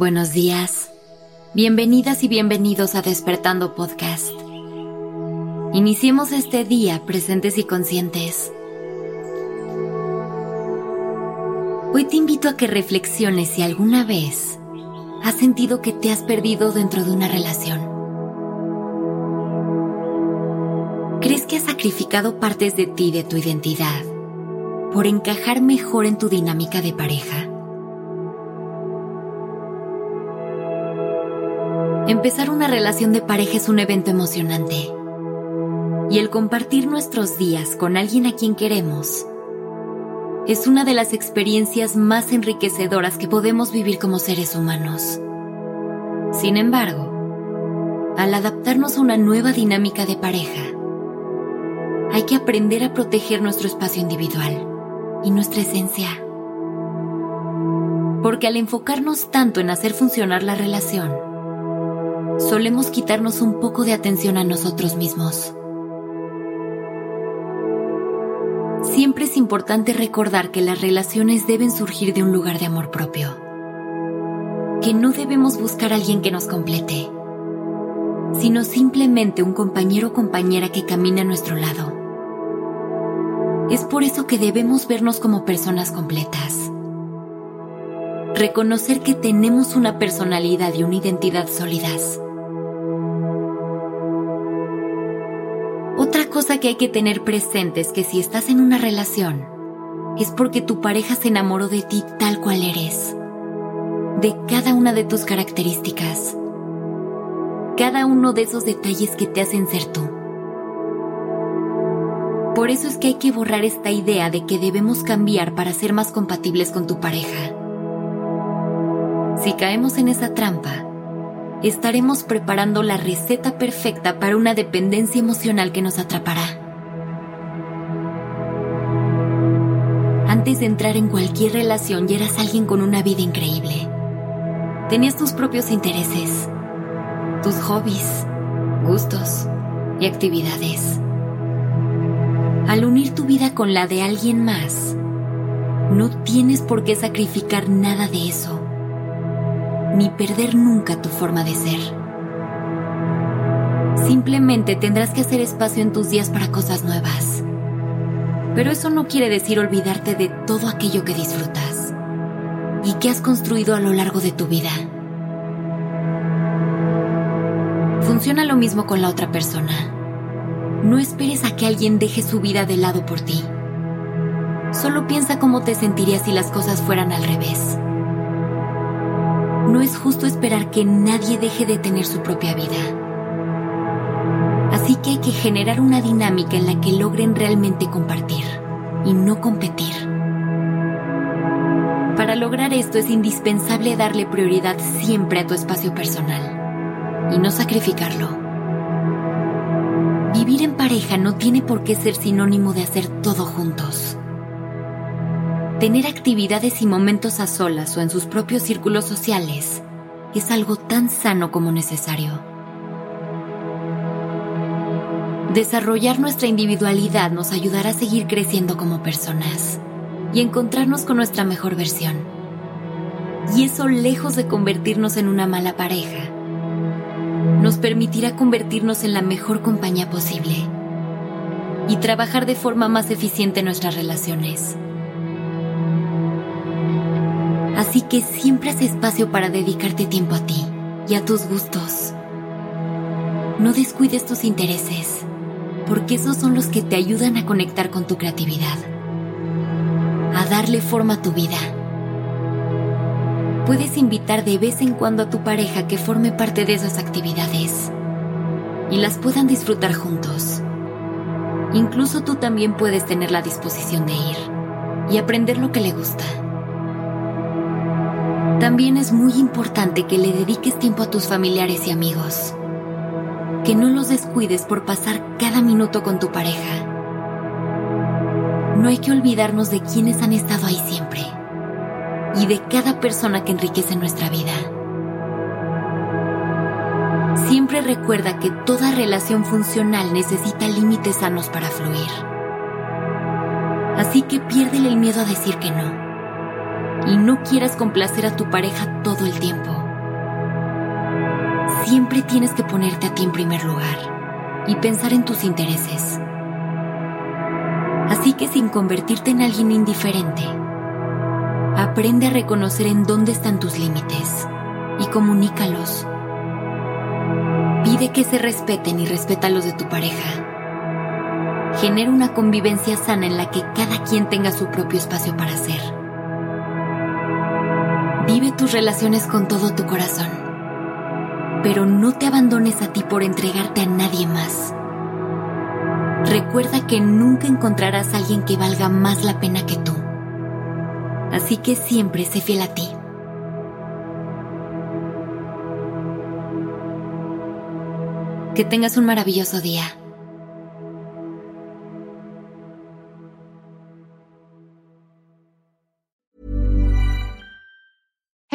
Buenos días. Bienvenidas y bienvenidos a Despertando Podcast. Iniciemos este día presentes y conscientes. Hoy te invito a que reflexiones si alguna vez has sentido que te has perdido dentro de una relación. ¿Crees que has sacrificado partes de ti, de tu identidad, por encajar mejor en tu dinámica de pareja? Empezar una relación de pareja es un evento emocionante. Y el compartir nuestros días con alguien a quien queremos es una de las experiencias más enriquecedoras que podemos vivir como seres humanos. Sin embargo, al adaptarnos a una nueva dinámica de pareja, hay que aprender a proteger nuestro espacio individual y nuestra esencia. Porque al enfocarnos tanto en hacer funcionar la relación, solemos quitarnos un poco de atención a nosotros mismos. Siempre es importante recordar que las relaciones deben surgir de un lugar de amor propio. Que no debemos buscar a alguien que nos complete, sino simplemente un compañero o compañera que camine a nuestro lado. Es por eso que debemos vernos como personas completas. Reconocer que tenemos una personalidad y una identidad sólidas cosa que hay que tener presente es que si estás en una relación, es porque tu pareja se enamoró de ti tal cual eres, de cada una de tus características, cada uno de esos detalles que te hacen ser tú. Por eso es que hay que borrar esta idea de que debemos cambiar para ser más compatibles con tu pareja. Si caemos en esa trampa, estaremos preparando la receta perfecta para una dependencia emocional que nos atrapará. Antes de entrar en cualquier relación ya eras alguien con una vida increíble. Tenías tus propios intereses, tus hobbies, gustos y actividades. Al unir tu vida con la de alguien más, no tienes por qué sacrificar nada de eso ni perder nunca tu forma de ser. Simplemente tendrás que hacer espacio en tus días para cosas nuevas. Pero eso no quiere decir olvidarte de todo aquello que disfrutas y que has construido a lo largo de tu vida. Funciona lo mismo con la otra persona. No esperes a que alguien deje su vida de lado por ti. Solo piensa cómo te sentirías si las cosas fueran al revés no es justo esperar que nadie deje de tener su propia vida. Así que hay que generar una dinámica en la que logren realmente compartir y no competir. Para lograr esto es indispensable darle prioridad siempre a tu espacio personal y no sacrificarlo. Vivir en pareja no tiene por qué ser sinónimo de hacer todo juntos. Tener actividades y momentos a solas o en sus propios círculos sociales es algo tan sano como necesario. Desarrollar nuestra individualidad nos ayudará a seguir creciendo como personas y encontrarnos con nuestra mejor versión. Y eso lejos de convertirnos en una mala pareja, nos permitirá convertirnos en la mejor compañía posible y trabajar de forma más eficiente en nuestras relaciones. Así que siempre haz espacio para dedicarte tiempo a ti y a tus gustos. No descuides tus intereses, porque esos son los que te ayudan a conectar con tu creatividad, a darle forma a tu vida. Puedes invitar de vez en cuando a tu pareja que forme parte de esas actividades y las puedan disfrutar juntos. Incluso tú también puedes tener la disposición de ir y aprender lo que le gusta. También es muy importante que le dediques tiempo a tus familiares y amigos. Que no los descuides por pasar cada minuto con tu pareja. No hay que olvidarnos de quienes han estado ahí siempre y de cada persona que enriquece nuestra vida. Siempre recuerda que toda relación funcional necesita límites sanos para fluir. Así que piérdele el miedo a decir que no y no quieras complacer a tu pareja todo el tiempo. siempre tienes que ponerte a ti en primer lugar y pensar en tus intereses. Así que sin convertirte en alguien indiferente, aprende a reconocer en dónde están tus límites y comunícalos. Pide que se respeten y respeta los de tu pareja. Genera una convivencia sana en la que cada quien tenga su propio espacio para ser. Vive tus relaciones con todo tu corazón, pero no te abandones a ti por entregarte a nadie más. Recuerda que nunca encontrarás a alguien que valga más la pena que tú. Así que siempre sé fiel a ti. Que tengas un maravilloso día.